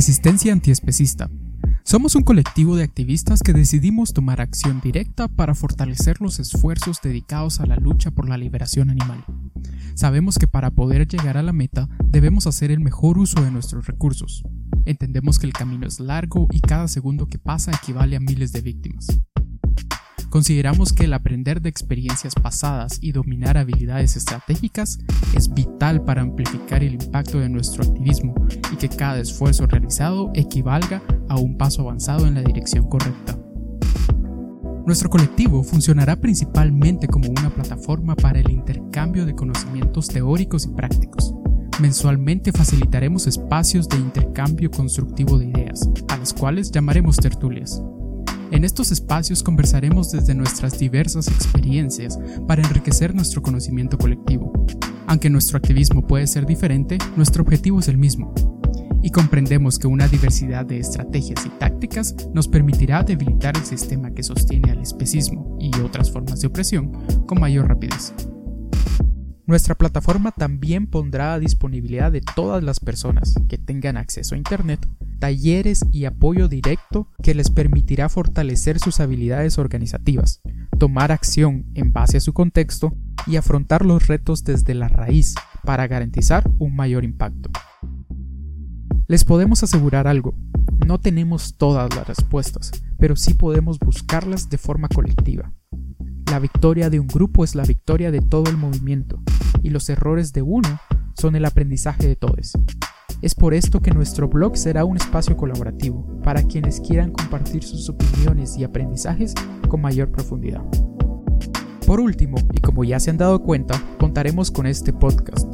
Resistencia antiespecista. Somos un colectivo de activistas que decidimos tomar acción directa para fortalecer los esfuerzos dedicados a la lucha por la liberación animal. Sabemos que para poder llegar a la meta debemos hacer el mejor uso de nuestros recursos. Entendemos que el camino es largo y cada segundo que pasa equivale a miles de víctimas. Consideramos que el aprender de experiencias pasadas y dominar habilidades estratégicas es vital para amplificar el impacto de nuestro activismo y que cada esfuerzo realizado equivalga a un paso avanzado en la dirección correcta. Nuestro colectivo funcionará principalmente como una plataforma para el intercambio de conocimientos teóricos y prácticos. Mensualmente facilitaremos espacios de intercambio constructivo de ideas, a las cuales llamaremos tertulias. En estos espacios conversaremos desde nuestras diversas experiencias para enriquecer nuestro conocimiento colectivo. Aunque nuestro activismo puede ser diferente, nuestro objetivo es el mismo. Y comprendemos que una diversidad de estrategias y tácticas nos permitirá debilitar el sistema que sostiene al especismo y otras formas de opresión con mayor rapidez. Nuestra plataforma también pondrá a disponibilidad de todas las personas que tengan acceso a Internet talleres y apoyo directo que les permitirá fortalecer sus habilidades organizativas, tomar acción en base a su contexto y afrontar los retos desde la raíz para garantizar un mayor impacto. Les podemos asegurar algo, no tenemos todas las respuestas, pero sí podemos buscarlas de forma colectiva. La victoria de un grupo es la victoria de todo el movimiento, y los errores de uno son el aprendizaje de todos. Es por esto que nuestro blog será un espacio colaborativo para quienes quieran compartir sus opiniones y aprendizajes con mayor profundidad. Por último, y como ya se han dado cuenta, contaremos con este podcast,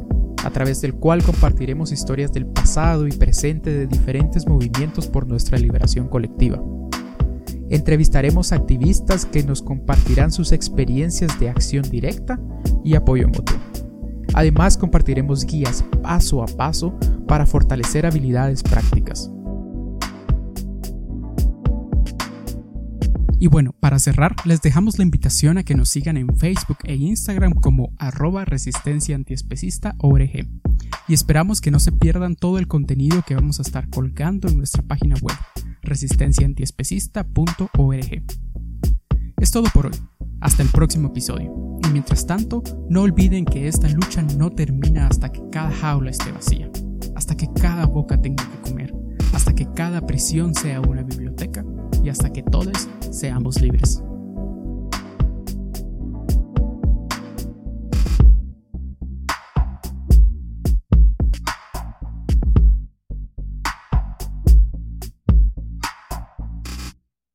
a través del cual compartiremos historias del pasado y presente de diferentes movimientos por nuestra liberación colectiva. Entrevistaremos activistas que nos compartirán sus experiencias de acción directa y apoyo mutuo. Además, compartiremos guías paso a paso para fortalecer habilidades prácticas. Y bueno, para cerrar, les dejamos la invitación a que nos sigan en Facebook e Instagram como arroba resistencia antiespecista ORG. Y esperamos que no se pierdan todo el contenido que vamos a estar colgando en nuestra página web, resistenciaantiespecista.org. Es todo por hoy. Hasta el próximo episodio. Mientras tanto, no olviden que esta lucha no termina hasta que cada jaula esté vacía, hasta que cada boca tenga que comer, hasta que cada prisión sea una biblioteca y hasta que todos seamos libres.